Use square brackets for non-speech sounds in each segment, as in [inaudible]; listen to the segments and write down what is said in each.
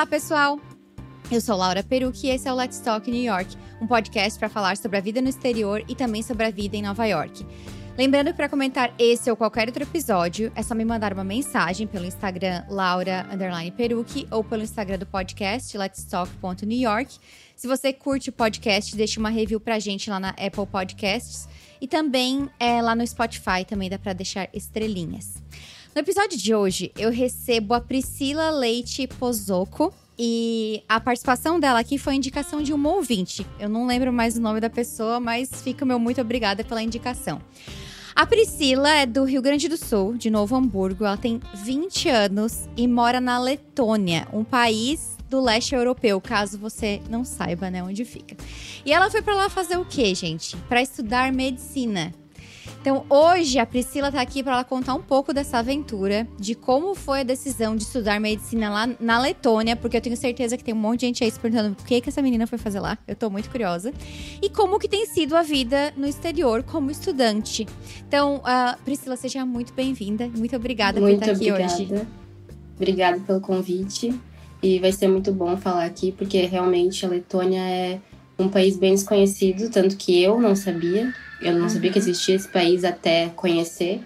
Olá, pessoal! Eu sou Laura Perucci e esse é o Let's Talk New York, um podcast para falar sobre a vida no exterior e também sobre a vida em Nova York. Lembrando que para comentar esse ou qualquer outro episódio, é só me mandar uma mensagem pelo Instagram Laura Perucci ou pelo Instagram do podcast letstalk.newyork. Se você curte o podcast, deixe uma review pra gente lá na Apple Podcasts e também é, lá no Spotify também dá para deixar estrelinhas. No episódio de hoje, eu recebo a Priscila Leite Pozoco. E a participação dela aqui foi indicação de um ouvinte. Eu não lembro mais o nome da pessoa, mas fica meu muito obrigada pela indicação. A Priscila é do Rio Grande do Sul, de Novo Hamburgo. Ela tem 20 anos e mora na Letônia, um país do leste europeu, caso você não saiba, né, onde fica. E ela foi para lá fazer o quê, gente? Para estudar medicina. Então, hoje a Priscila está aqui para ela contar um pouco dessa aventura, de como foi a decisão de estudar medicina lá na Letônia, porque eu tenho certeza que tem um monte de gente aí se perguntando o que que essa menina foi fazer lá. Eu estou muito curiosa. E como que tem sido a vida no exterior como estudante. Então, uh, Priscila, seja muito bem-vinda. Muito obrigada muito por estar obrigada. aqui hoje. Obrigada pelo convite. E vai ser muito bom falar aqui, porque realmente a Letônia é um país bem desconhecido, tanto que eu não sabia. Eu não uhum. sabia que existia esse país até conhecer.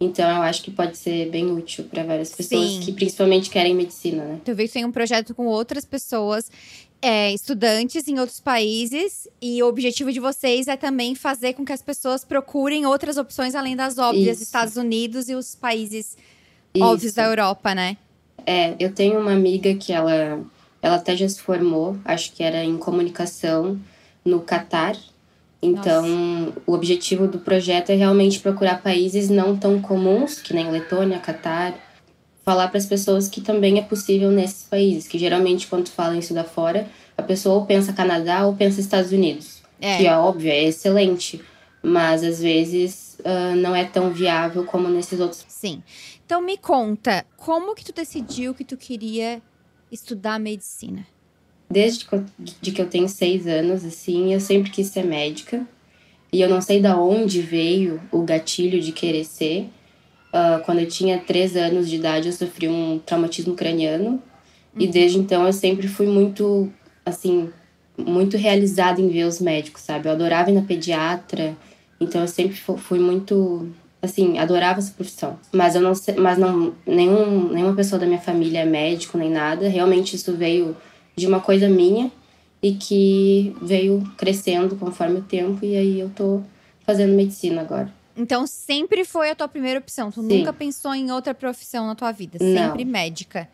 Então eu acho que pode ser bem útil para várias pessoas Sim. que principalmente querem medicina, né? Tu viu que tem um projeto com outras pessoas, é, estudantes em outros países, e o objetivo de vocês é também fazer com que as pessoas procurem outras opções além das óbvias, Isso. Estados Unidos e os países Isso. óbvios da Europa, né? É, eu tenho uma amiga que ela, ela até já se formou, acho que era em comunicação no Catar. Então, Nossa. o objetivo do projeto é realmente procurar países não tão comuns, que nem Letônia, Catar, falar para as pessoas que também é possível nesses países, que geralmente quando falam isso da fora, a pessoa ou pensa Canadá ou pensa Estados Unidos, é. que é óbvio, é excelente, mas às vezes uh, não é tão viável como nesses outros. Sim. Então me conta, como que tu decidiu que tu queria estudar medicina? Desde que eu, de que eu tenho seis anos, assim, eu sempre quis ser médica. E eu não sei da onde veio o gatilho de querer ser. Uh, quando eu tinha três anos de idade, eu sofri um traumatismo craniano. Uhum. E desde então eu sempre fui muito, assim, muito realizada em ver os médicos, sabe? Eu adorava ir na pediatra. Então eu sempre fui muito, assim, adorava essa profissão. Mas eu não sei, mas não nenhum, nenhuma pessoa da minha família é médico nem nada. Realmente isso veio de uma coisa minha e que veio crescendo conforme o tempo e aí eu tô fazendo medicina agora. Então sempre foi a tua primeira opção, tu Sim. nunca pensou em outra profissão na tua vida, sempre não. médica.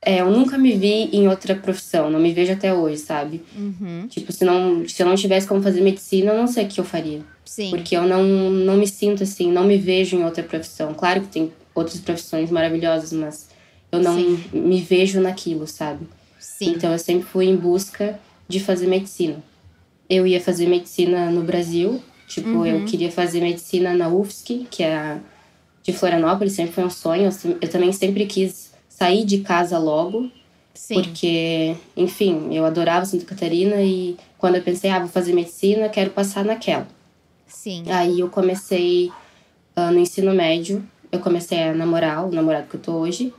É, eu nunca me vi em outra profissão, não me vejo até hoje, sabe? Uhum. Tipo, se, não, se eu não tivesse como fazer medicina, eu não sei o que eu faria. Sim. Porque eu não, não me sinto assim, não me vejo em outra profissão. Claro que tem outras profissões maravilhosas, mas eu não Sim. me vejo naquilo, sabe? Sim. Então eu sempre fui em busca de fazer medicina. Eu ia fazer medicina no Brasil, tipo, uhum. eu queria fazer medicina na UFSC, que é de Florianópolis, sempre foi um sonho. Eu também sempre quis sair de casa logo, Sim. porque, enfim, eu adorava Santa Catarina e quando eu pensei, ah, vou fazer medicina, quero passar naquela. Sim. Aí eu comecei uh, no ensino médio, eu comecei a namorar, o namorado que eu tô hoje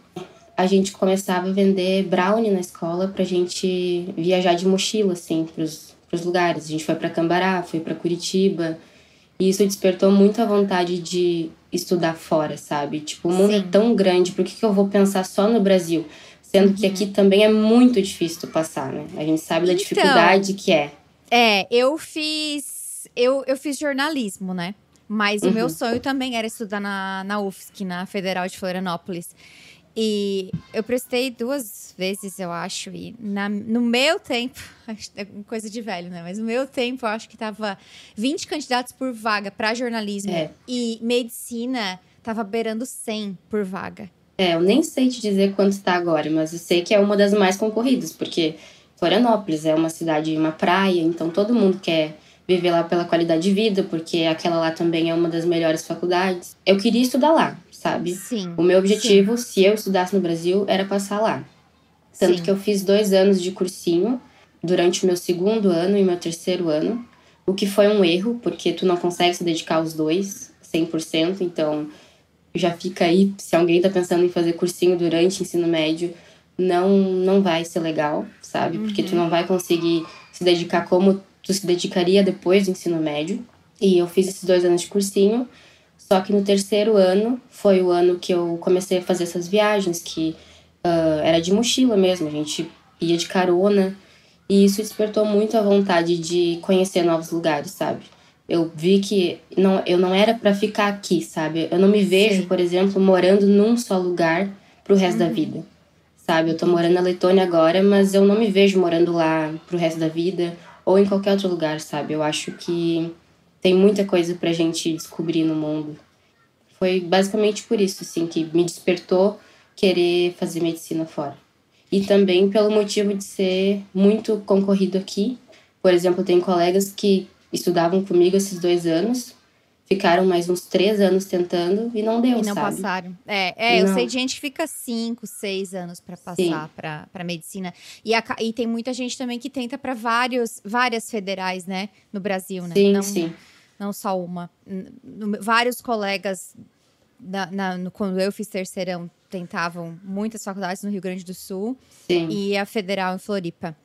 a gente começava a vender brownie na escola pra gente viajar de mochila, assim, pros, pros lugares. A gente foi para Cambará, foi para Curitiba. E isso despertou muito a vontade de estudar fora, sabe? Tipo, o mundo é Sim. é tão grande, por que, que eu vou pensar só no Brasil? Sendo uhum. que aqui também é muito difícil passar, né? A gente sabe da então, dificuldade que é. É, eu fiz. Eu, eu fiz jornalismo, né? Mas uhum. o meu uhum. sonho também era estudar na, na UFSC, na Federal de Florianópolis. E eu prestei duas vezes, eu acho, e na, no meu tempo, [laughs] é coisa de velho, né? Mas no meu tempo, eu acho que tava 20 candidatos por vaga para jornalismo. É. E medicina tava beirando 100 por vaga. É, eu nem sei te dizer quanto está agora, mas eu sei que é uma das mais concorridas, porque Florianópolis é uma cidade, uma praia, então todo mundo quer viver lá pela qualidade de vida, porque aquela lá também é uma das melhores faculdades. Eu queria estudar lá, sabe? Sim. O meu objetivo, sim. se eu estudasse no Brasil, era passar lá. Tanto sim. que eu fiz dois anos de cursinho durante o meu segundo ano e meu terceiro ano, o que foi um erro, porque tu não consegue se dedicar aos dois 100%, então já fica aí, se alguém tá pensando em fazer cursinho durante ensino médio, não não vai ser legal, sabe? Porque tu Uhum. não vai conseguir se dedicar como tu se dedicaria depois do ensino médio. E eu fiz esses dois anos de cursinho, só que no terceiro ano foi o ano que eu comecei a fazer essas viagens, que ah, era de mochila mesmo, a gente ia de carona. E isso despertou muito a vontade de conhecer novos lugares, sabe? Eu vi que não, eu não era para ficar aqui, sabe? Eu não me vejo, Sim. por exemplo, morando num só lugar pro resto da vida. Sabe? Eu tô morando na Letônia agora, mas eu não me vejo morando lá pro resto da vida ou em qualquer outro lugar, sabe? Eu acho que tem muita coisa pra gente descobrir no mundo. Foi basicamente por isso, assim, que me despertou querer fazer medicina fora. E também pelo motivo de ser muito concorrido aqui. Por exemplo, eu tenho colegas que estudavam comigo esses dois anos, ficaram mais uns três anos tentando e não deu, E não sabe? passaram. É, é eu Não. sei de gente que fica cinco, seis anos pra passar para medicina. E, a e tem muita gente também que tenta pra vários, várias federais, né? No Brasil, né? Sim, não, sim. Não só uma. Vários colegas, na, na- no- quando eu fiz terceirão, tentavam muitas faculdades no Rio Grande do Sul Sim. e a federal em Floripa.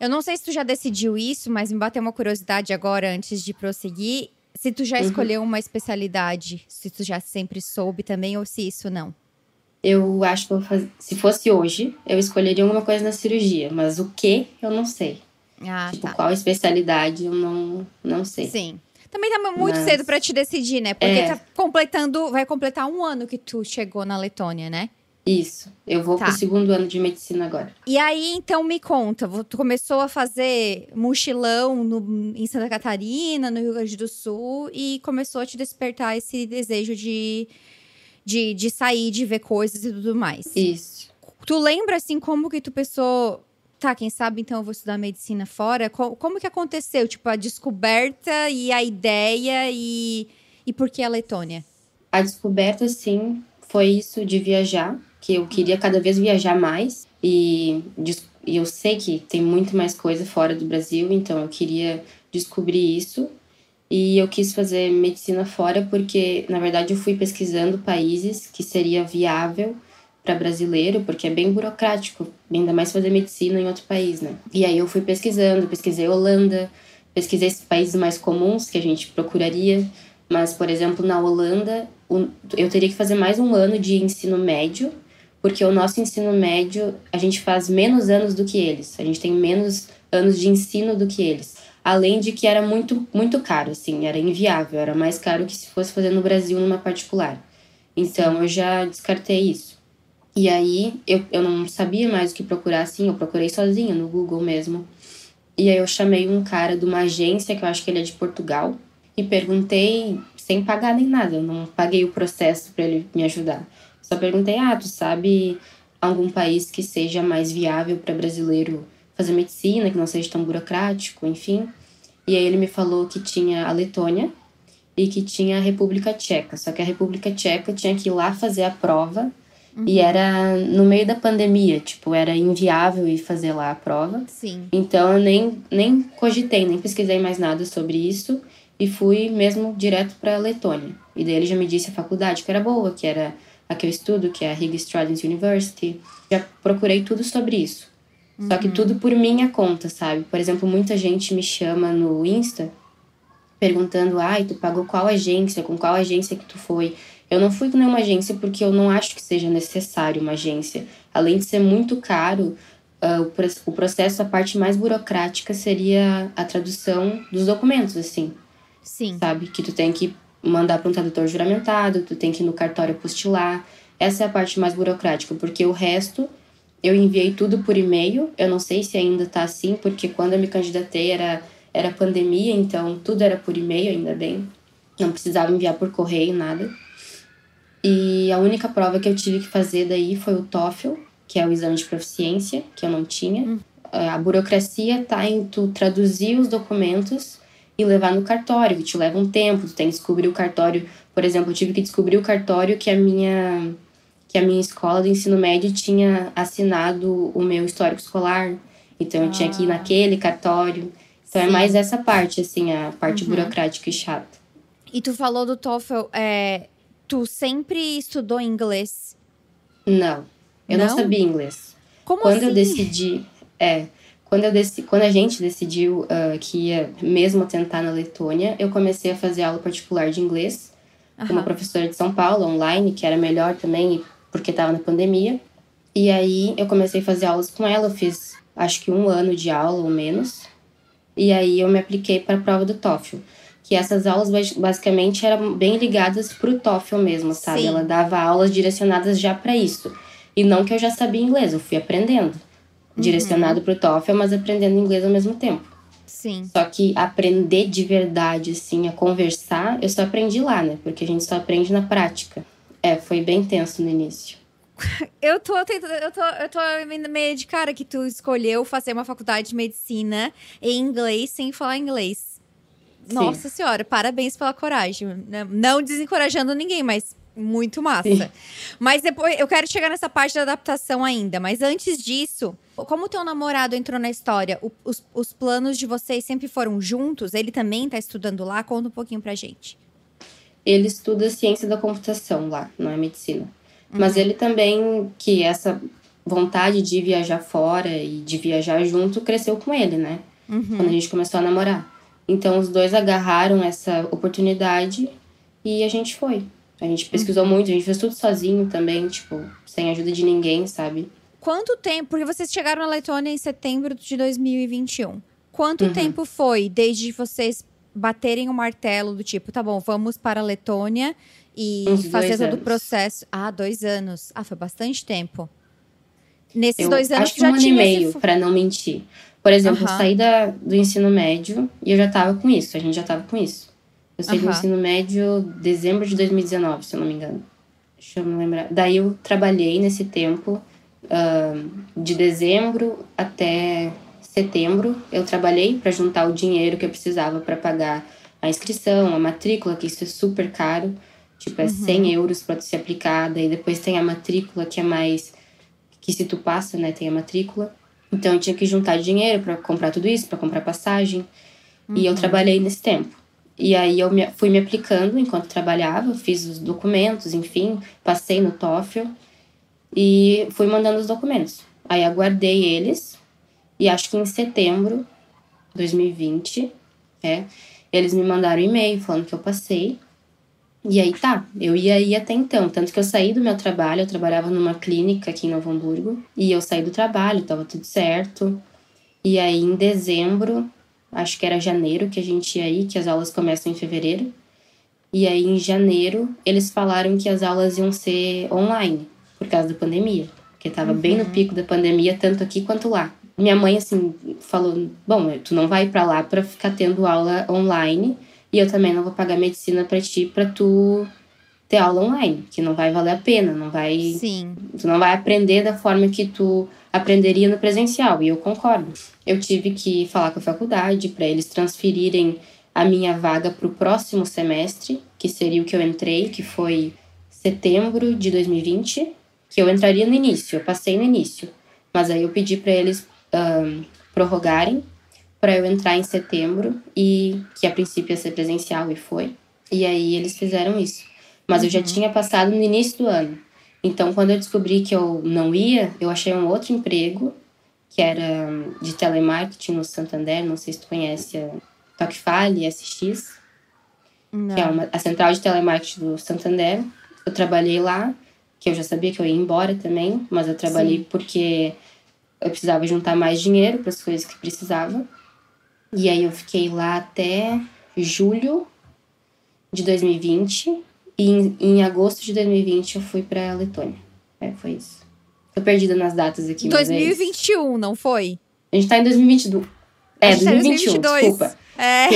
Eu não sei se tu já decidiu isso, mas me bateu uma curiosidade agora, antes de prosseguir. Se tu já Uhum. escolheu uma especialidade, se tu já sempre soube também, ou se isso não. Eu acho que eu fazer... se fosse hoje, eu escolheria alguma coisa na cirurgia, mas o que eu não sei. Ah, tipo, tá. qual especialidade eu não, não sei. Sim. Também tá muito Mas- cedo pra te decidir, né? Porque É. tá completando, vai completar um ano que tu chegou na Letônia, né? Isso. Eu vou Tá. pro segundo ano de medicina agora. E aí, então, me conta, tu começou a fazer mochilão no- em Santa Catarina, no Rio Grande do Sul, e começou a te despertar esse desejo de, de, de sair, de ver coisas e tudo mais. Isso. Tu lembra, assim, como que tu pensou, tá, quem sabe então eu vou estudar medicina fora? Co- como que aconteceu? Tipo, a descoberta e a ideia e, e por que a Letônia? A descoberta, sim, foi isso de viajar, que eu queria cada vez viajar mais. E, e eu sei que tem muito mais coisa fora do Brasil, então eu queria descobrir isso. E eu quis fazer medicina fora porque, na verdade, eu fui pesquisando países que seria viável para brasileiro, porque é bem burocrático, ainda mais fazer medicina em outro país, né? E aí eu fui pesquisando, pesquisei Holanda, pesquisei esses países mais comuns que a gente procuraria. Mas, por exemplo, na Holanda, eu teria que fazer mais um ano de ensino médio, porque o nosso ensino médio, a gente faz menos anos do que eles. A gente tem menos anos de ensino do que eles. Além de que era muito, muito caro, assim, era inviável. Era mais caro que se fosse fazer no Brasil, numa particular. Então, eu já descartei isso. E aí, eu, eu não sabia mais o que procurar, assim, eu procurei sozinha no Google mesmo. E aí, eu chamei um cara de uma agência, que eu acho que ele é de Portugal, e perguntei, sem pagar nem nada, eu não paguei o processo para ele me ajudar. Só perguntei, ah, tu sabe algum país que seja mais viável para brasileiro fazer medicina, que não seja tão burocrático, enfim. E aí ele me falou que tinha a Letônia e que tinha a República Tcheca. Só que a República Tcheca tinha que ir lá fazer a prova e era no meio da pandemia, tipo, era inviável ir fazer lá a prova. Sim. Então eu nem, nem cogitei, nem pesquisei mais nada sobre isso e fui mesmo direto para Letônia. E daí ele já me disse a faculdade que era boa, que era a que eu estudo, que é a Riga Students University. Já procurei tudo sobre isso. Só que tudo por minha conta, sabe? Por exemplo, muita gente me chama no Insta perguntando: ai, tu pagou qual agência? Com qual agência que tu foi? Eu não fui com nenhuma agência porque eu não acho que seja necessário uma agência. Além de ser muito caro, o pro- o processo, a parte mais burocrática seria a tradução dos documentos, assim Sim. sabe? Que tu tem que mandar para um tradutor juramentado, tu tem que ir no cartório apostilar. Essa é a parte mais burocrática, porque o resto eu enviei tudo por e-mail. Eu não sei se ainda tá assim, porque quando eu me candidatei era, era pandemia, então tudo era por e-mail, ainda bem. Não precisava enviar por correio, nada. E a única prova que eu tive que fazer daí foi o TOEFL, que é o exame de proficiência, que eu não tinha. A burocracia tá em tu traduzir os documentos e levar no cartório, que te leva um tempo, tu tem que descobrir o cartório. Por exemplo, eu tive que descobrir o cartório que a minha que a minha escola do ensino médio tinha assinado o meu histórico escolar. Então eu tinha que ir Ah. naquele cartório. Então Sim. é mais essa parte, assim, a parte Uhum. burocrática e chata. E tu falou do TOEFL, é, tu sempre estudou inglês. Não. Eu não, Não? sabia inglês. Como quando assim? eu decidi, é, quando eu decidi, quando a gente decidiu uh, que ia mesmo tentar na Letônia, eu comecei a fazer aula particular de inglês com uma professora de São Paulo online, que era melhor também, porque estava na pandemia. E aí eu comecei a fazer aulas com ela, eu fiz acho que um ano de aula ou menos. E aí eu me apliquei para a prova do TOEFL. Que essas aulas basicamente eram bem ligadas para o TOEFL mesmo, sabe? Sim. Ela dava aulas direcionadas já para isso. E não que eu já sabia inglês, eu fui aprendendo. Uhum. Direcionado para o TOEFL, mas aprendendo inglês ao mesmo tempo. Sim. Só que aprender de verdade, assim, a conversar, eu só aprendi lá, né? Porque a gente só aprende na prática. É, foi bem tenso no início. [laughs] Eu tô tentando, eu tô, eu tô meio de cara que tu escolheu fazer uma faculdade de medicina em inglês sem falar inglês. Sim. Nossa senhora, parabéns pela coragem. Não desencorajando ninguém, mas muito massa. Sim. Mas depois eu quero chegar nessa parte da adaptação ainda. Mas antes disso, como o teu namorado entrou na história, o, os, os planos de vocês sempre foram juntos? Ele também tá estudando lá? Conta um pouquinho pra gente. Ele estuda ciência da computação lá, não é medicina. Uhum. Mas ele também, que essa vontade de viajar fora e de viajar junto, cresceu com ele, né? Uhum. Quando a gente começou a namorar. Então os dois agarraram essa oportunidade e a gente foi. A gente pesquisou uhum. muito, a gente fez tudo sozinho também, tipo, sem ajuda de ninguém, sabe? Quanto tempo? Porque vocês chegaram na Letônia em setembro de 2021. Quanto uhum. tempo foi desde vocês baterem o martelo do tipo, tá bom, vamos para a Letônia e Uns fazer todo o processo. Ah, dois anos. Ah, foi bastante tempo. Nesses eu dois anos acho que um ano e meio, esse... para não mentir. Por exemplo, uhum. eu saí da, do ensino médio e eu já tava com isso, a gente já tava com isso. Eu saí uhum. do ensino médio dezembro de 2019, se eu não me engano. Deixa eu me lembrar. Daí eu trabalhei nesse tempo, uh, de dezembro até setembro. Eu trabalhei para juntar o dinheiro que eu precisava para pagar a inscrição, a matrícula, que isso é super caro. Tipo, é uhum. 100 euros para ser aplicada. E depois tem a matrícula, que é mais. Que se tu passa, né? Tem a matrícula. Então eu tinha que juntar dinheiro para comprar tudo isso, para comprar passagem. Uhum. E eu uhum. trabalhei nesse tempo. E aí eu me, fui me aplicando enquanto trabalhava, fiz os documentos, enfim, passei no TOEFL e fui mandando os documentos. Aí aguardei eles e acho que em setembro de 2020, é, eles me mandaram um e-mail falando que eu passei e aí tá, eu ia ir até então. Tanto que eu saí do meu trabalho, eu trabalhava numa clínica aqui em Novo Hamburgo. E eu saí do trabalho, tava tudo certo. E aí em dezembro, acho que era janeiro que a gente ia ir, que as aulas começam em fevereiro. E aí em janeiro, eles falaram que as aulas iam ser online, por causa da pandemia. Porque tava uhum. bem no uhum. pico da pandemia, tanto aqui quanto lá. Minha mãe, assim, falou: Bom, tu não vai para lá para ficar tendo aula online e eu também não vou pagar medicina para ti para tu ter aula online, que não vai valer a pena, não vai. Sim. Tu não vai aprender da forma que tu aprenderia no presencial, e eu concordo. Eu tive que falar com a faculdade para eles transferirem a minha vaga para o próximo semestre, que seria o que eu entrei, que foi setembro de 2020, que eu entraria no início, eu passei no início. Mas aí eu pedi para eles um, prorrogarem para eu entrar em setembro e que a princípio ia ser presencial e foi. E aí eles fizeram isso. Mas uhum. eu já uhum. tinha passado no início do ano. Então, quando eu descobri que eu não ia, eu achei um outro emprego, que era de telemarketing no Santander. Não sei se tu conhece a Tocfale, SX, não. que é uma, a central de telemarketing do Santander. Eu trabalhei lá, que eu já sabia que eu ia embora também, mas eu trabalhei Sim. porque eu precisava juntar mais dinheiro para as coisas que precisava. E aí eu fiquei lá até julho de 2020. E em, em agosto de 2020 eu fui pra Letônia. É, foi isso. Tô perdida nas datas aqui. 2021, é não foi? A gente tá em 2022. É, 2021, 2022. desculpa. [laughs] É.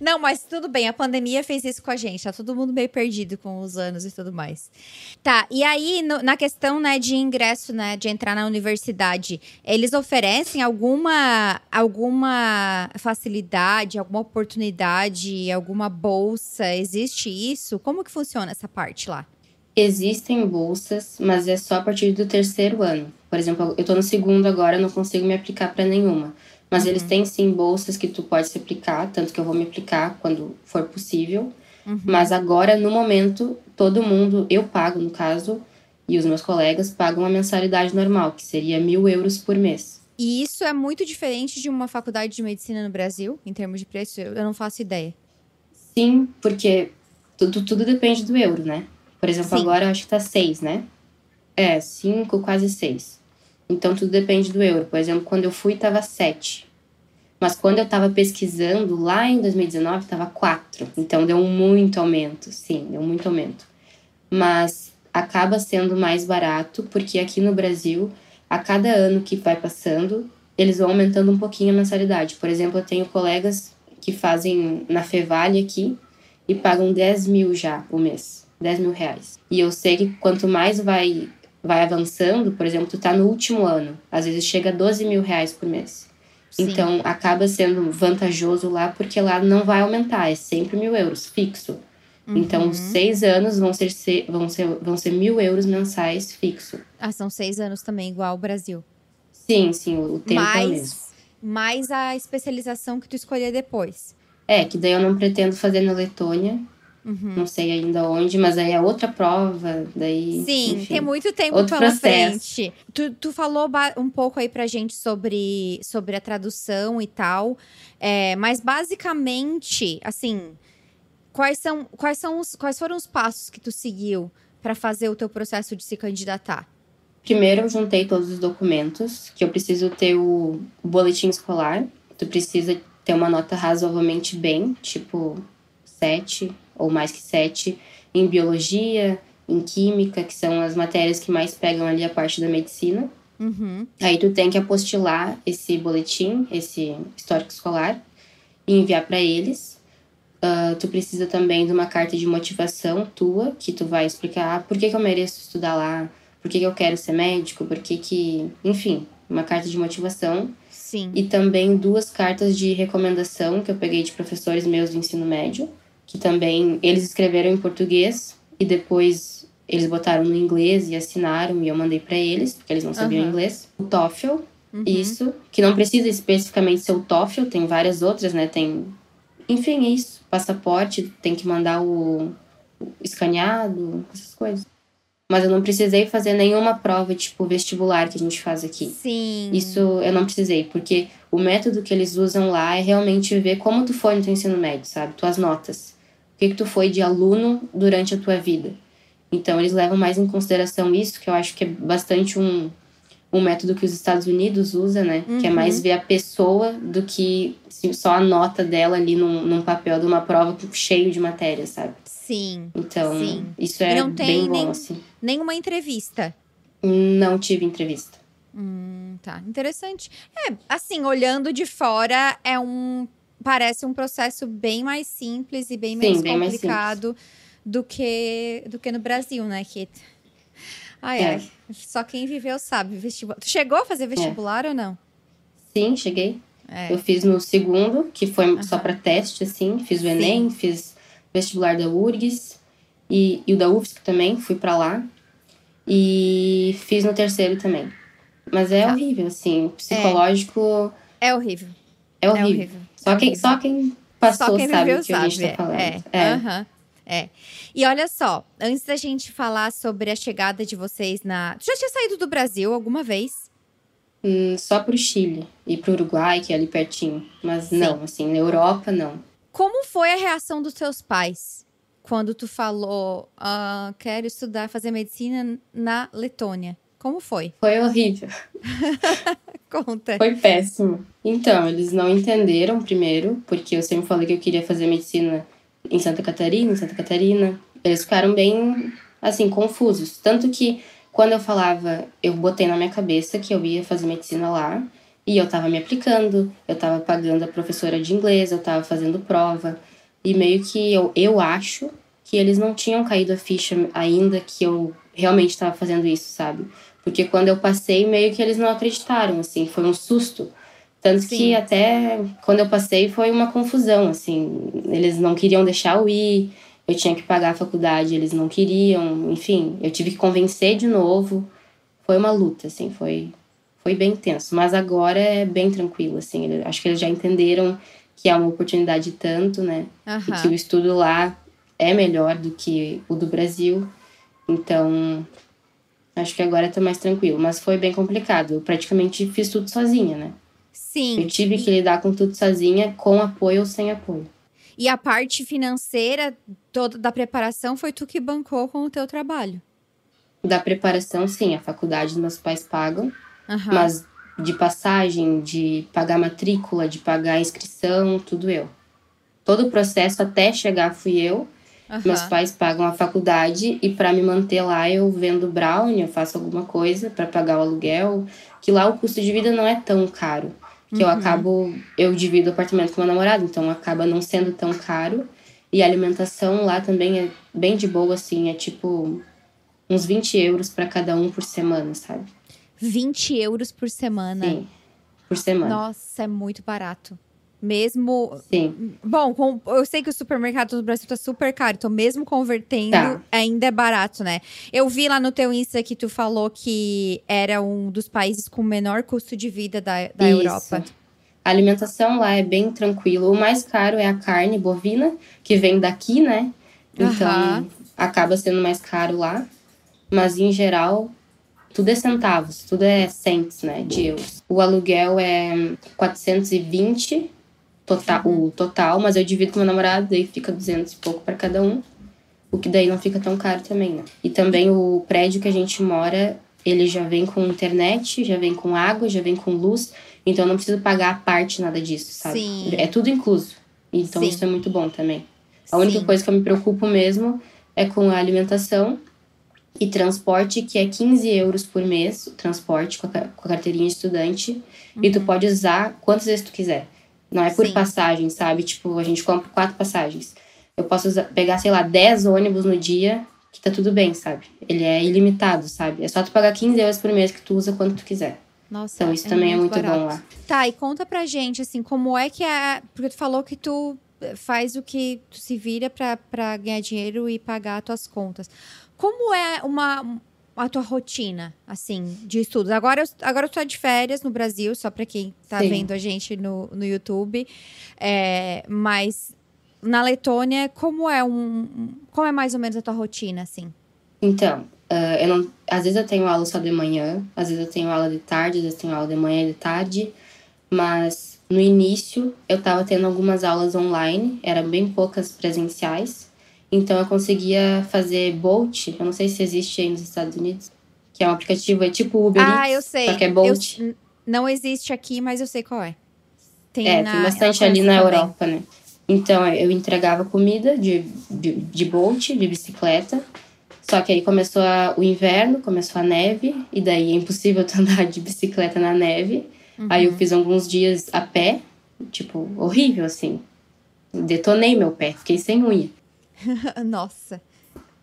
Não, mas tudo bem, a pandemia fez isso com a gente. Tá todo mundo meio perdido com os anos e tudo mais. Tá, e aí, no, na questão, né, de ingresso, né, de entrar na universidade, eles oferecem alguma, alguma facilidade, alguma oportunidade, alguma bolsa? Existe isso? Como que funciona essa parte lá? Existem bolsas, mas é só a partir do terceiro ano. Por exemplo, eu tô no segundo agora, não consigo me aplicar para nenhuma. Mas uhum. eles têm sim bolsas que tu pode se aplicar, tanto que eu vou me aplicar quando for possível. Uhum. Mas agora, no momento, todo mundo, eu pago no caso, E os meus colegas pagam a mensalidade normal, que seria mil euros por mês. E isso é muito diferente de uma faculdade de medicina no Brasil, em termos de preço? Eu não faço ideia. Sim, porque tudo, tudo depende do euro, né? Por exemplo, Sim. agora eu acho que tá seis, né? É, cinco, quase seis. Então tudo depende do euro. Por exemplo, quando eu fui, tava sete. Mas quando eu estava pesquisando, lá em 2019, estava 4. Então deu muito aumento, sim, deu muito aumento. Mas acaba sendo mais barato, porque aqui no Brasil, a cada ano que vai passando, eles vão aumentando um pouquinho a mensalidade. Por exemplo, eu tenho colegas que fazem na Fevale aqui e pagam 10 mil já o mês. 10 mil reais. E eu sei que quanto mais vai, vai avançando, por exemplo, tu tá no último ano, às vezes chega a 12 mil reais por mês. Sim. Então acaba sendo vantajoso lá porque lá não vai aumentar, é sempre mil euros fixo. Uhum. Então, seis anos vão ser, vão, ser, vão ser mil euros mensais fixo. Ah, são seis anos também, igual ao Brasil. Sim, sim, o tempo mais, é mesmo. Mais a especialização que tu escolher depois. É, que daí eu não pretendo fazer na Letônia, Uhum. Não sei ainda onde, mas aí é outra prova, daí. Sim, enfim, tem muito tempo pela processo. frente. Tu, tu falou um pouco aí pra gente sobre, sobre a tradução e tal. É, mas basicamente, assim, quais são, quais são os, quais foram os passos que tu seguiu para fazer o teu processo de se candidatar? Primeiro, eu juntei todos os documentos, que eu preciso ter o, o boletim escolar. Tu precisa ter uma nota razoavelmente bem, tipo 7 ou mais que sete, em biologia, em química, que são as matérias que mais pegam ali a parte da medicina. Uhum. Aí tu tem que apostilar esse boletim, esse histórico escolar, e enviar para eles. Uh, tu precisa também de uma carta de motivação tua, que tu vai explicar ah, por que, que eu mereço estudar lá, por que, que eu quero ser médico, por que que... Enfim, uma carta de motivação. Sim. E também duas cartas de recomendação que eu peguei de professores meus do ensino médio que também eles escreveram em português e depois eles botaram no inglês e assinaram e eu mandei para eles, porque eles não sabiam uhum. inglês. O TOEFL, uhum. isso, que não precisa especificamente ser o TOEFL, tem várias outras, né? Tem enfim, é isso. Passaporte, tem que mandar o, o escaneado, essas coisas. Mas eu não precisei fazer nenhuma prova, tipo, vestibular que a gente faz aqui. Sim. Isso eu não precisei, porque o método que eles usam lá é realmente ver como tu foi no teu ensino médio, sabe? Tuas notas. O que, que tu foi de aluno durante a tua vida. Então, eles levam mais em consideração isso, que eu acho que é bastante um, um método que os Estados Unidos usa, né? Uhum. Que é mais uhum. ver a pessoa do que só a nota dela ali num, num papel de uma prova cheio de matéria, sabe? Sim. Então, sim. isso é não tem bem bom, nem, assim. Nenhuma entrevista? Não tive entrevista. Hum, tá. Interessante. É, assim, olhando de fora, é um parece um processo bem mais simples e bem Sim, menos bem complicado do que do que no Brasil, né? Que ai, é. ai, só quem viveu sabe. Vestibular. Tu chegou a fazer vestibular é. ou não? Sim, cheguei. É. Eu fiz no segundo, que foi uhum. só para teste, assim. Fiz o Enem, Sim. fiz vestibular da URGS e, e o da UFSC também, fui para lá. E fiz no terceiro também. Mas é tá. horrível, assim. Psicológico. É, é horrível. É horrível. É horrível. Só quem, só quem passou só quem sabe o que sabe. a gente tá falando. É. É. É. E olha só, antes da gente falar sobre a chegada de vocês na. Tu já tinha saído do Brasil alguma vez? Hum, só pro Chile e pro Uruguai, que é ali pertinho. Mas Sim. não, assim, na Europa, não. Como foi a reação dos teus pais quando tu falou, uh, quero estudar, fazer medicina na Letônia? Como foi? Foi horrível. [laughs] Conta. Foi péssimo. Então, eles não entenderam primeiro, porque eu sempre falei que eu queria fazer medicina em Santa Catarina, em Santa Catarina. Eles ficaram bem, assim, confusos. Tanto que quando eu falava, eu botei na minha cabeça que eu ia fazer medicina lá. E eu tava me aplicando, eu tava pagando a professora de inglês, eu tava fazendo prova. E meio que eu, eu acho que eles não tinham caído a ficha ainda que eu realmente estava fazendo isso, sabe? Porque quando eu passei, meio que eles não acreditaram, assim, foi um susto. Tanto Sim. que até quando eu passei foi uma confusão, assim, eles não queriam deixar eu ir, eu tinha que pagar a faculdade, eles não queriam, enfim, eu tive que convencer de novo. Foi uma luta, assim, foi foi bem tenso, mas agora é bem tranquilo, assim, acho que eles já entenderam que é uma oportunidade tanto, né? Uhum. E que o estudo lá é melhor do que o do Brasil. Então, Acho que agora tá mais tranquilo, mas foi bem complicado. Eu praticamente fiz tudo sozinha, né? Sim. Eu tive que lidar com tudo sozinha, com apoio ou sem apoio. E a parte financeira toda da preparação foi tu que bancou com o teu trabalho. Da preparação, sim, a faculdade meus pais pagam, Aham. mas de passagem, de pagar matrícula, de pagar inscrição, tudo eu. Todo o processo até chegar fui eu. Aham. Meus pais pagam a faculdade e para me manter lá eu vendo brownie, eu faço alguma coisa para pagar o aluguel, que lá o custo de vida não é tão caro, que eu acabo eu divido o apartamento com meu namorado, então acaba não sendo tão caro. E a alimentação lá também é bem de boa assim, é tipo uns 20 euros para cada um por semana, sabe? 20 euros por semana. Sim. Por semana. Nossa, é muito barato. Mesmo. Sim. Bom, com- eu sei que o supermercado do Brasil tá super caro, então mesmo convertendo, Tá. ainda é barato, né? Eu vi lá no teu Insta que tu falou que era um dos países com menor custo de vida da, da Isso. Europa. A alimentação lá é bem tranquilo. O mais caro é a carne bovina, que vem daqui, né? Então acaba sendo mais caro lá. Mas em geral, tudo é centavos, tudo é cents, né? De euros. O aluguel é 420 total, o total, mas eu divido com meu namorado, daí fica 200 e pouco para cada um. O que daí não fica tão caro também, né? E também o prédio que a gente mora, ele já vem com internet, já vem com água, já vem com luz. Então eu não preciso pagar a parte nada disso, sabe? Sim. É tudo incluso. Então Sim. isso é muito bom também. A única Sim. coisa que eu me preocupo mesmo é com a alimentação e transporte, que é 15 euros por mês, o transporte com a, com a carteirinha de estudante. E tu pode usar quantas vezes tu quiser. Não é por. Sim. passagem, sabe? Tipo, a gente compra quatro passagens. Eu posso usar- pegar, sei lá, 10 ônibus no dia, que tá tudo bem, sabe? Ele é ilimitado, sabe? É só tu pagar 15 euros por mês que tu usa quanto tu quiser. Nossa, Então isso também é muito barato. bom lá. Tá, e conta pra gente, assim, como é que é. Porque tu falou que tu eh, faz o que tu se vira pra, pra ganhar dinheiro e pagar as tuas contas. Como é uma. A tua rotina, assim, de estudos? Agora, eu- agora tu tá de férias no Brasil, só pra quem tá Sim. vendo a gente no, no YouTube. É, mas na Letônia, como é um. Como é mais ou menos a tua rotina, assim? Então, ah, eu não, às vezes eu tenho aula só de manhã, às vezes eu tenho aula de tarde, às vezes eu tenho aula de manhã e de tarde, mas no início eu estava tendo algumas aulas online, eram bem poucas presenciais, então eu conseguia fazer Bolt, eu não sei se existe aí nos Estados Unidos, que é um aplicativo, é tipo Uber ah, Eats, eu sei. só que é Eu- Bolt. n- não existe aqui, mas eu sei qual é. Tem É, na- tem bastante ali na também. Europa, né? Então, eu entregava comida de, de, de Bolt, de bicicleta. Só que aí começou a- o inverno, começou a neve, e daí é impossível [laughs] tu andar de bicicleta na neve. Aí eu fiz alguns dias a pé, tipo, horrível, assim. Detonei meu pé, fiquei sem unha. [laughs] Nossa.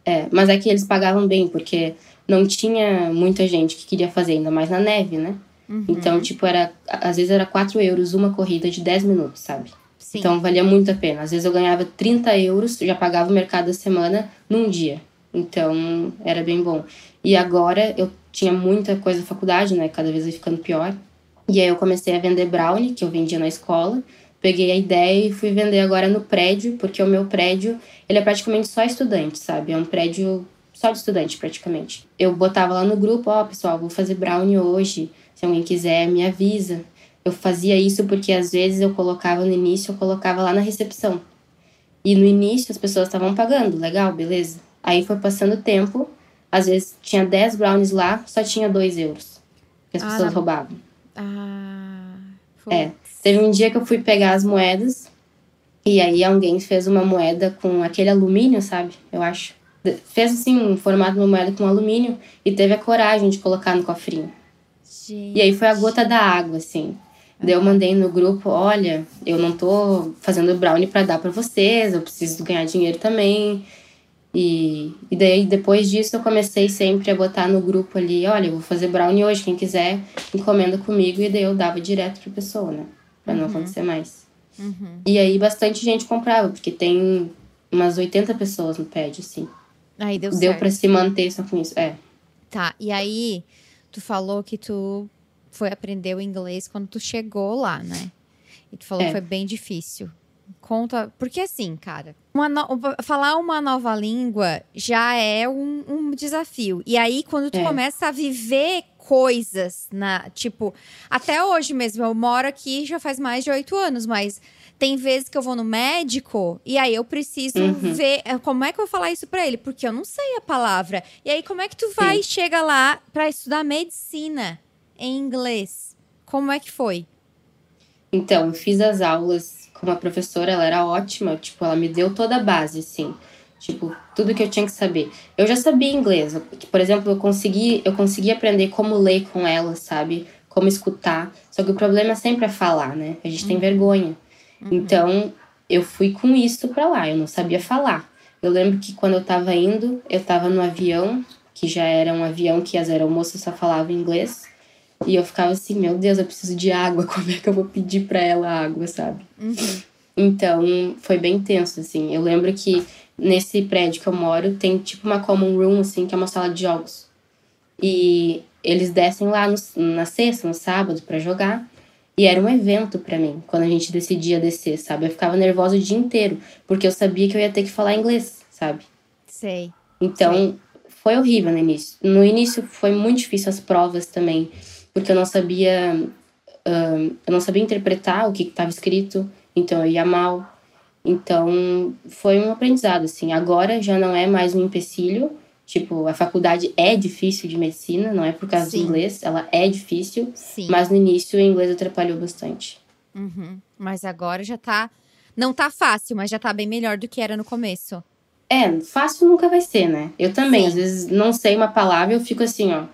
É, mas é que eles pagavam bem, porque não tinha muita gente que queria fazer, ainda mais na neve, né? Uhum. Então, tipo, era, às vezes era 4 euros uma corrida de 10 minutos, sabe? Sim. Então valia muito a pena. Às vezes eu ganhava 30 euros, já pagava o mercado da semana num dia. Então era bem bom. E agora eu tinha muita coisa na faculdade, né? Cada vez vai ficando pior. E aí eu comecei a vender brownie, que eu vendia na escola. Peguei a ideia e fui vender agora no prédio, porque o meu prédio, ele é praticamente só estudante, sabe? É um prédio só de estudante, praticamente. Eu botava lá no grupo, ó, pessoal, vou fazer brownie hoje. Se alguém quiser, me avisa. Eu fazia isso porque às vezes eu colocava no início, eu colocava lá na recepção. E no início as pessoas estavam pagando, legal, beleza. Aí foi passando o tempo, às vezes tinha 10 brownies lá, só tinha 2 euros. Que as Ah, pessoas na- roubavam. Ah. É. Teve um dia que eu fui pegar as moedas e aí alguém fez uma moeda com aquele alumínio, sabe? Eu acho. Fez assim um formato de uma moeda com alumínio e teve a coragem de colocar no cofrinho. Gente. E aí foi a gota da água, assim. Daí eu mandei no grupo, olha, eu não tô fazendo brownie pra dar pra vocês, eu preciso ganhar dinheiro também. E, e daí depois disso eu comecei sempre a botar no grupo ali, olha, eu vou fazer brownie hoje, quem quiser encomenda comigo e daí eu dava direto pra pessoa, né? Pra não acontecer mais. Uhum. E aí bastante gente comprava, porque tem umas 80 pessoas no pad, assim. Aí deu, Deu pra se manter só com isso. É. Tá, e aí tu falou que tu foi aprender o inglês quando tu chegou lá, né? E tu falou É. que foi bem difícil. Conta. Porque assim, cara, uma no... falar uma nova língua já é um, um desafio. E aí, quando tu é. começa a viver coisas na. Tipo, até hoje mesmo, eu moro aqui já faz mais de oito anos, mas tem vezes que eu vou no médico e aí eu preciso uhum. ver eh, como é que eu vou falar isso para ele, porque eu não sei a palavra. E aí, como é que tu vai e chega lá para estudar medicina em inglês? Como é que foi? Então, eu fiz as aulas com uma professora, ela era ótima, tipo, ela me deu toda a base, assim. Tipo, tudo que eu tinha que saber. Eu já sabia inglês. Por exemplo, eu consegui, eu consegui aprender como ler com ela, sabe? Como escutar. Só que o problema sempre é falar, né? A gente uhum. tem vergonha. Uhum. Então, eu fui com isso para lá. Eu não sabia falar. Eu lembro que quando eu tava indo, eu tava no avião, que já era um avião que as aeromoças só falavam inglês. E eu ficava assim, meu Deus, eu preciso de água, [laughs] como é que eu vou pedir para ela água, sabe? Uhum. Então, foi bem tenso, assim. Eu lembro que nesse prédio que eu moro tem tipo uma common room, assim, que é uma sala de jogos. E eles descem lá no, na sexta, no sábado, para jogar. E era um evento para mim, quando a gente decidia descer, sabe? Eu ficava nervosa o dia inteiro, porque eu sabia que eu ia ter que falar inglês, sabe? Sei. Então, Sei. foi horrível no início. No início foi muito difícil as provas também porque eu não sabia uh, eu não sabia interpretar o que estava escrito, então eu ia mal. Então foi um aprendizado assim. Agora já não é mais um empecilho. Tipo, a faculdade é difícil de medicina, não é por causa Sim. do inglês, ela é difícil. Sim. Mas no início o inglês atrapalhou bastante. Uhum. Mas agora já tá. Não tá fácil, mas já tá bem melhor do que era no começo. É, fácil nunca vai ser, né? Eu também, Sim. às vezes não sei uma palavra, eu fico assim, ó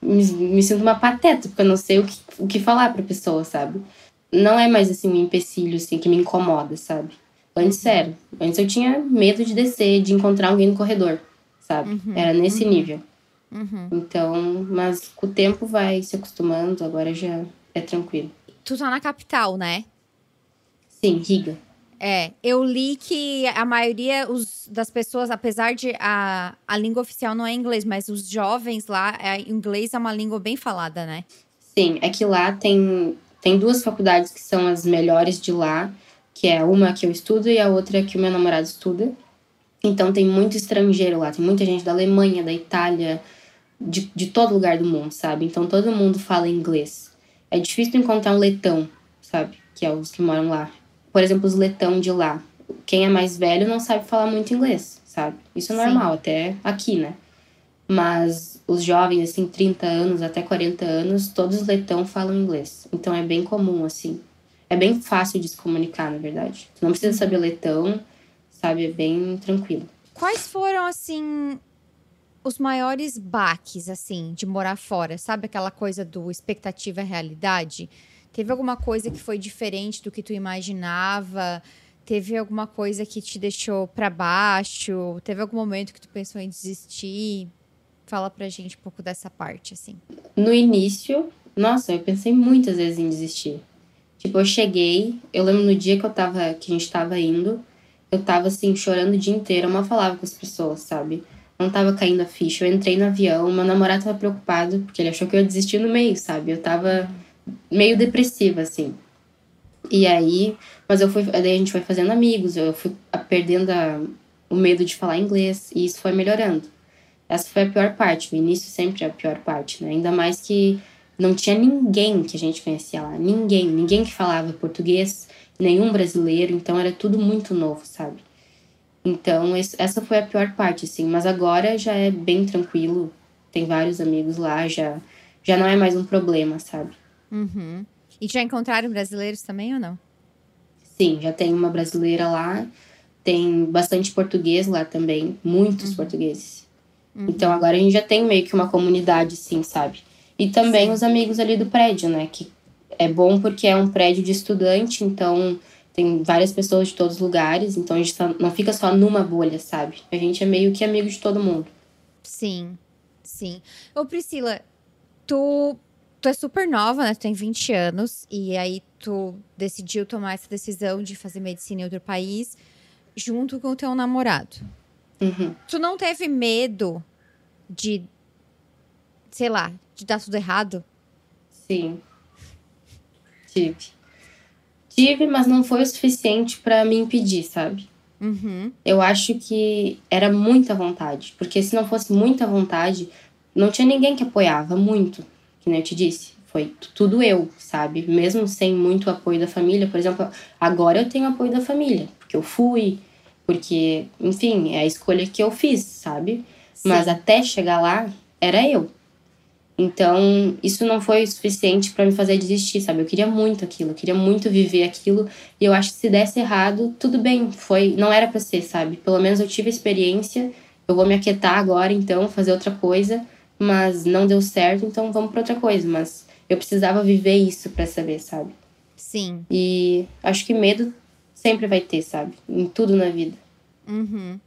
me, me sinto uma pateta, porque eu não sei o que, o que falar pra pessoa, sabe? Não é mais assim um empecilho assim, que me incomoda, sabe? Antes uhum. era. Antes eu tinha medo de descer, de encontrar alguém no corredor, sabe? Uhum. Era nesse uhum. nível. Uhum. Então, mas com o tempo vai se acostumando, agora já é tranquilo. Tu tá na capital, né? Sim, Riga. É, eu li que a maioria os, das pessoas, apesar de a, a língua oficial não é inglês, mas os jovens lá, é, inglês é uma língua bem falada, né? Sim, é que lá tem, tem duas faculdades que são as melhores de lá, que é uma que eu estudo e a outra que o meu namorado estuda. Então tem muito estrangeiro lá, tem muita gente da Alemanha, da Itália, de, de todo lugar do mundo, sabe? Então todo mundo fala inglês. É difícil encontrar um letão, sabe? Que é os que moram lá por exemplo, os letão de lá. Quem é mais velho não sabe falar muito inglês, sabe? Isso é Sim. normal, até aqui, né? Mas os jovens, assim, 30 anos até 40 anos, todos os letão falam inglês. Então é bem comum, assim. É bem fácil de se comunicar, na verdade. Tu não precisa saber letão, sabe? É bem tranquilo. Quais foram, assim, os maiores baques, assim, de morar fora? Sabe aquela coisa do expectativa realidade? Teve alguma coisa que foi diferente do que tu imaginava? Teve alguma coisa que te deixou para baixo? Teve algum momento que tu pensou em desistir? Fala pra gente um pouco dessa parte, assim. No início, nossa, eu pensei muitas vezes em desistir. Tipo, eu cheguei, eu lembro no dia que eu tava, que a gente tava indo, eu tava assim, chorando o dia inteiro, eu não falava com as pessoas, sabe? Não tava caindo a ficha. Eu entrei no avião, meu namorado tava preocupado, porque ele achou que eu ia desistir no meio, sabe? Eu tava meio depressiva, assim. E aí, mas eu fui, daí a gente foi fazendo amigos, eu fui perdendo a, o medo de falar inglês e isso foi melhorando. Essa foi a pior parte, o início sempre é a pior parte, né? Ainda mais que não tinha ninguém que a gente conhecia lá, ninguém, ninguém que falava português, nenhum brasileiro, então era tudo muito novo, sabe? Então, essa foi a pior parte, assim, mas agora já é bem tranquilo, tem vários amigos lá, já, já não é mais um problema, sabe? Uhum. E já encontraram brasileiros também ou não? Sim, já tem uma brasileira lá. Tem bastante português lá também, muitos uhum. portugueses. Uhum. Então agora a gente já tem meio que uma comunidade, sim, sabe? E também sim. os amigos ali do prédio, né? Que é bom porque é um prédio de estudante, então tem várias pessoas de todos os lugares, então a gente não fica só numa bolha, sabe? A gente é meio que amigo de todo mundo. Sim, sim. Ô Priscila, tu tu é super nova, né? Tu tem 20 anos. E aí tu decidiu tomar essa decisão de fazer medicina em outro país junto com o teu namorado. Uhum. Tu não teve medo de, sei lá, de dar tudo errado? Sim. Tive. Tive, mas não foi o suficiente para me impedir, sabe? Uhum. Eu acho que era muita vontade. Porque se não fosse muita vontade, não tinha ninguém que apoiava muito, que nem eu te disse. Foi tudo eu, sabe? Mesmo sem muito apoio da família. Por exemplo, agora eu tenho apoio da família. Porque eu fui, porque, enfim, é a escolha que eu fiz, sabe? Sim. Mas até chegar lá, era eu. Então, isso não foi suficiente para me fazer desistir, sabe? Eu queria muito aquilo, eu queria muito viver aquilo, e eu acho que se desse errado, tudo bem, foi, não era para ser, sabe? Pelo menos eu tive experiência, eu vou me aquietar agora, então, fazer outra coisa, mas não deu certo, então vamos para outra coisa, mas eu precisava viver isso para saber, sabe? Sim. E acho que medo sempre vai ter, sabe? Em tudo na vida. Uhum.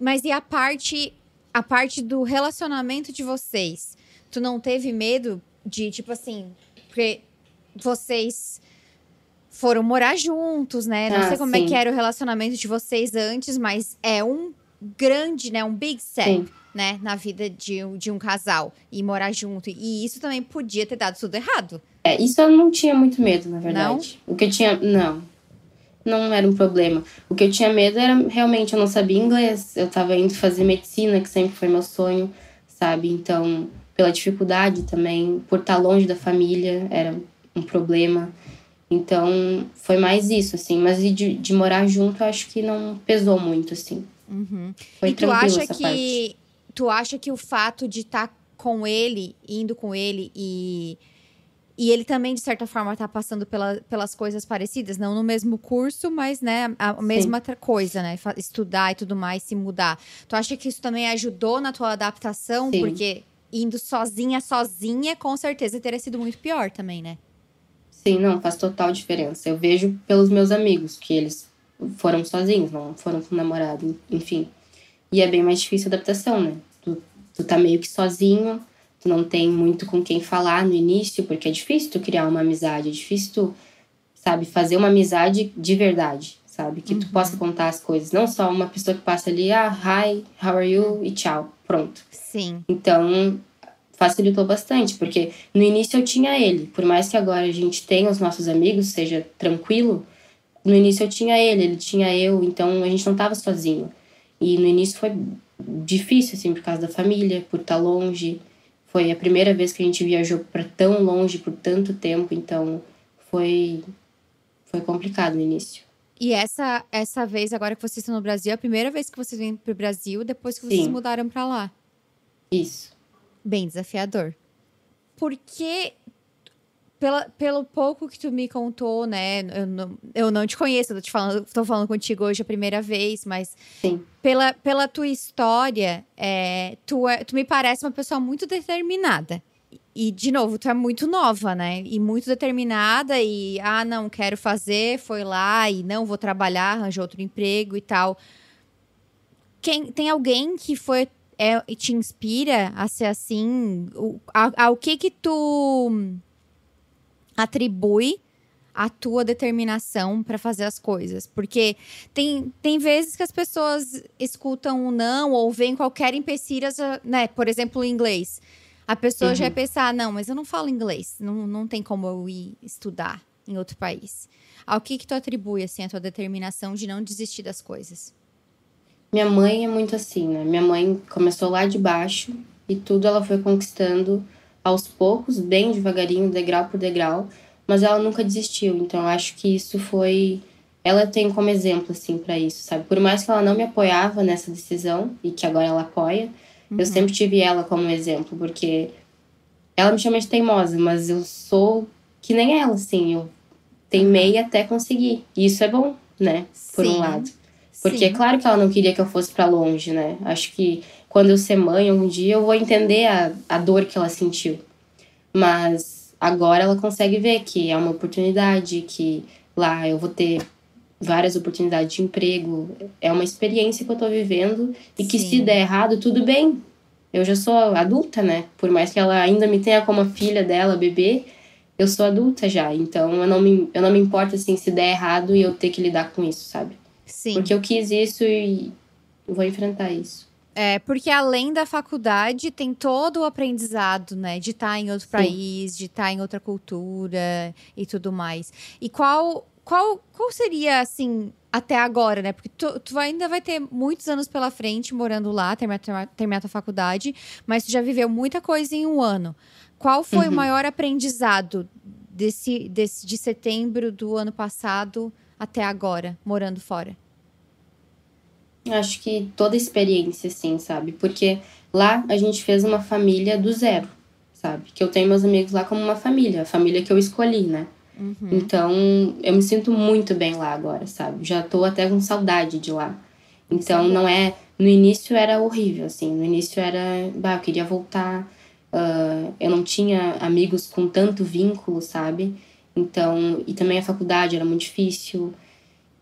Mas e a parte a parte do relacionamento de vocês? Tu não teve medo de, tipo assim, porque vocês foram morar juntos, né? Não ah, sei como sim. é que era o relacionamento de vocês antes, mas é um grande, né? Um big step, sim. né? Na vida de, de um casal. E morar junto. E isso também podia ter dado tudo errado. É, isso eu não tinha muito medo, na verdade. Não? O que eu tinha. Não. Não era um problema. O que eu tinha medo era realmente eu não sabia inglês. Eu tava indo fazer medicina, que sempre foi meu sonho, sabe? Então pela dificuldade também, por estar longe da família, era um problema. Então, foi mais isso, assim. Mas de, de morar junto, acho que não pesou muito, assim. Uhum. Foi e tu acha que parte. Tu acha que o fato de estar tá com ele, indo com ele e... E ele também, de certa forma, tá passando pela, pelas coisas parecidas, não no mesmo curso, mas, né, a mesma Sim. coisa, né? Estudar e tudo mais, se mudar. Tu acha que isso também ajudou na tua adaptação? Sim. Porque indo sozinha, sozinha, com certeza teria sido muito pior também, né? Sim, não, faz total diferença. Eu vejo pelos meus amigos que eles foram sozinhos, não foram com namorado, enfim. E é bem mais difícil a adaptação, né? Tu, tu tá meio que sozinho, tu não tem muito com quem falar no início, porque é difícil tu criar uma amizade, é difícil tu, sabe, fazer uma amizade de verdade, sabe? Que uhum. tu possa contar as coisas, não só uma pessoa que passa ali, ah, hi, how are you? e tchau, pronto. Sim. Então, facilitou bastante, porque no início eu tinha ele, por mais que agora a gente tenha os nossos amigos, seja tranquilo, no início eu tinha ele, ele tinha eu, então a gente não tava sozinho. E no início foi difícil, assim, por causa da família, por estar tá longe. Foi a primeira vez que a gente viajou para tão longe por tanto tempo, então foi foi complicado no início. E essa essa vez agora que vocês estão no Brasil, é a primeira vez que vocês vêm pro Brasil depois que vocês Sim. mudaram para lá. Isso. Bem desafiador. Porque pela, pelo pouco que tu me contou, né? Eu não, eu não te conheço, eu tô falando, tô falando contigo hoje a primeira vez, mas Sim. Pela, pela tua história, é, tu, é, tu me parece uma pessoa muito determinada. E, de novo, tu é muito nova, né? E muito determinada, e ah, não, quero fazer, foi lá, e não, vou trabalhar, arranjou outro emprego e tal. Quem, tem alguém que foi é, te inspira a ser assim? O, a, ao que que tu atribui a tua determinação para fazer as coisas? Porque tem, tem vezes que as pessoas escutam um não ou veem qualquer empecilho, né? Por exemplo, o inglês. A pessoa uhum. já vai pensar, não, mas eu não falo inglês, não, não tem como eu ir estudar em outro país. Ao que que tu atribui, assim, a tua determinação de não desistir das coisas? Minha mãe é muito assim, né? Minha mãe começou lá de baixo e tudo ela foi conquistando aos poucos, bem devagarinho, degrau por degrau, mas ela nunca desistiu. Então eu acho que isso foi ela tem como exemplo assim para isso, sabe? Por mais que ela não me apoiava nessa decisão e que agora ela apoia, uhum. eu sempre tive ela como exemplo, porque ela me chama de teimosa, mas eu sou que nem ela, assim, eu teimei até conseguir. E isso é bom, né? Por Sim. um lado. Porque é Sim. é claro que ela não queria que eu fosse para longe, né? Acho que quando eu ser mãe algum dia eu vou entender a, a dor que ela sentiu. Mas agora ela consegue ver que é uma oportunidade, que lá eu vou ter várias oportunidades de emprego. É uma experiência que eu tô vivendo e que Sim. se der errado, tudo bem. Eu já sou adulta, né? Por mais que ela ainda me tenha como filha dela, bebê, eu sou adulta já. Então eu não me, eu não me importo assim se der errado e eu ter que lidar com isso, sabe? Sim. Porque eu quis isso e vou enfrentar isso. É, porque além da faculdade, tem todo o aprendizado, né? De estar tá em outro Sim. país, de estar tá em outra cultura e tudo mais. E qual qual, qual seria, assim, até agora, né? Porque tu, tu, ainda vai ter muitos anos pela frente morando lá, terminar, terminar tua faculdade, mas tu já viveu muita coisa em um ano. Qual foi uhum. o maior aprendizado desse, desse, de setembro do ano passado até agora, morando fora? Acho que toda experiência, sim, sabe? Porque lá a gente fez uma família do zero, sabe? Que eu tenho meus amigos lá como uma família, a família que eu escolhi, né? Uhum. Então, eu me sinto muito bem lá agora, sabe? Já tô até com saudade de lá. Então, Sim. não é. No início era horrível, assim. No início era. Bah, eu queria voltar. Uh, eu não tinha amigos com tanto vínculo, sabe? Então. E também a faculdade era muito difícil.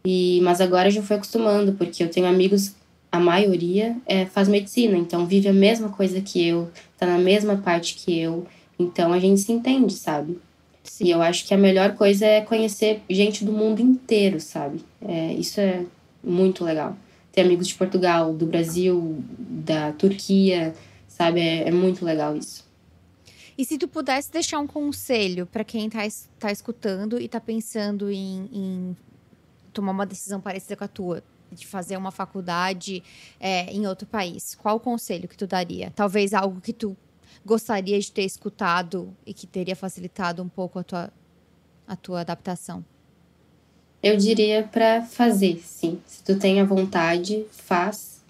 E, mas agora eu já fui acostumando, porque eu tenho amigos. A maioria é, faz medicina, então vive a mesma coisa que eu, tá na mesma parte que eu. Então a gente se entende, sabe? Sim. E eu acho que a melhor coisa é conhecer gente do mundo inteiro, sabe? É, isso é muito legal. Ter amigos de Portugal, do Brasil, da Turquia, sabe? É, é muito legal isso. E se tu pudesse deixar um conselho para quem está tá escutando e está pensando em, em, tomar uma decisão parecida com a tua, de fazer uma faculdade é, em outro país, qual o conselho que tu daria? Talvez algo que tu gostaria de ter escutado e que teria facilitado um pouco a tua, a tua adaptação? Eu diria para fazer, sim. Se tu tem a vontade, faz.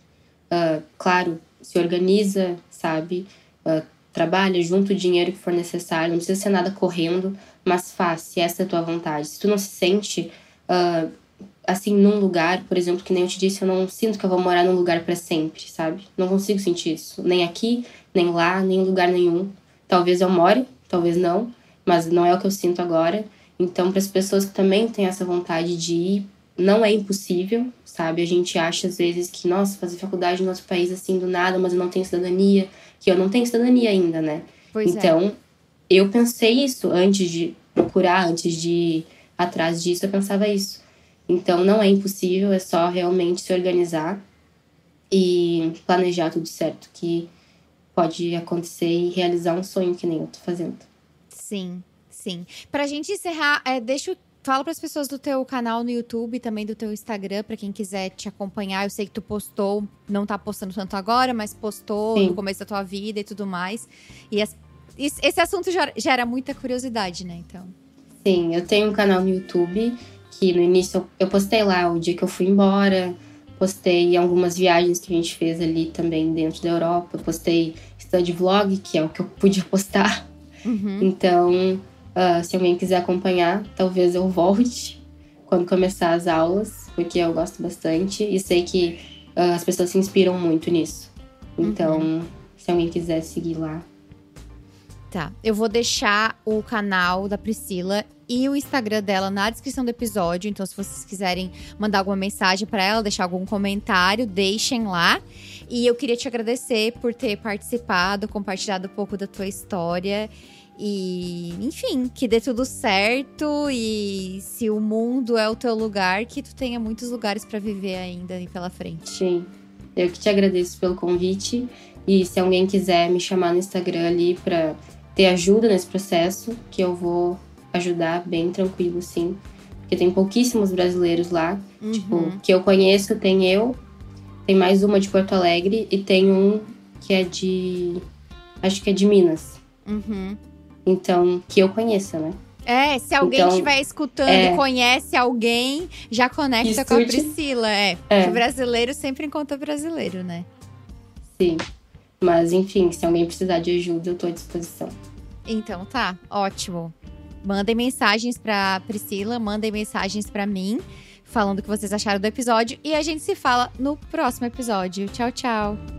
Uh, claro, se organiza, sabe? Uh, trabalha, junta o dinheiro que for necessário. Não precisa ser nada correndo, mas faz, se essa é a tua vontade. Se tu não se sente uh, assim num lugar, por exemplo, que nem eu te disse, eu não sinto que eu vou morar num lugar para sempre, sabe? Não consigo sentir isso. Nem aqui, nem lá, nem em lugar nenhum. Talvez eu more, talvez não, mas não é o que eu sinto agora. Então, para as pessoas que também têm essa vontade de ir, não é impossível, sabe? A gente acha às vezes que, nossa, fazer faculdade no nosso país assim do nada, mas eu não tenho cidadania, que eu não tenho cidadania ainda, né? Pois é. então, é. eu pensei isso antes de procurar, antes de ir atrás disso, eu pensava isso. Então, não é impossível, é só realmente se organizar e planejar tudo certo, que pode acontecer e realizar um sonho que nem eu tô fazendo. Sim, sim. Pra gente encerrar, é, deixa eu Fala para as pessoas do teu canal no YouTube também do teu Instagram, para quem quiser te acompanhar. Eu sei que tu postou, não tá postando tanto agora, mas postou Sim. no começo da tua vida e tudo mais. E as, esse assunto gera muita curiosidade, né? Então. Sim, eu tenho um canal no YouTube que no início eu postei lá o dia que eu fui embora, postei algumas viagens que a gente fez ali também dentro da Europa, postei study vlog, que é o que eu pude postar. Uhum. Então, uh, se alguém quiser acompanhar, talvez eu volte quando começar as aulas, porque eu gosto bastante e sei que uh, as pessoas se inspiram muito nisso. Então, uhum. se alguém quiser seguir lá. Tá, eu vou deixar o canal da Priscila e o Instagram dela na descrição do episódio. Então, se vocês quiserem mandar alguma mensagem para ela, deixar algum comentário, deixem lá. E eu queria te agradecer por ter participado, compartilhado um pouco da tua história. E, enfim, que dê tudo certo e se o mundo é o teu lugar, que tu tenha muitos lugares para viver ainda pela frente. Sim. Eu que te agradeço pelo convite e se alguém quiser me chamar no Instagram ali para ter ajuda nesse processo, que eu vou ajudar bem tranquilo, sim. Porque tem pouquíssimos brasileiros lá. Uhum. Tipo, que eu conheço, tem eu, tem mais uma de Porto Alegre e tem um que é de. Acho que é de Minas. Uhum. Então, que eu conheça, né? É, se alguém então, estiver escutando é, e conhece alguém, já conecta com a Priscila. É, é. brasileiro sempre encontra brasileiro, né? Sim. Mas, enfim, se alguém precisar de ajuda, eu tô à disposição. Então tá, ótimo. Mandem mensagens para Priscila, mandem mensagens para mim, falando o que vocês acharam do episódio. E a gente se fala no próximo episódio. Tchau, tchau.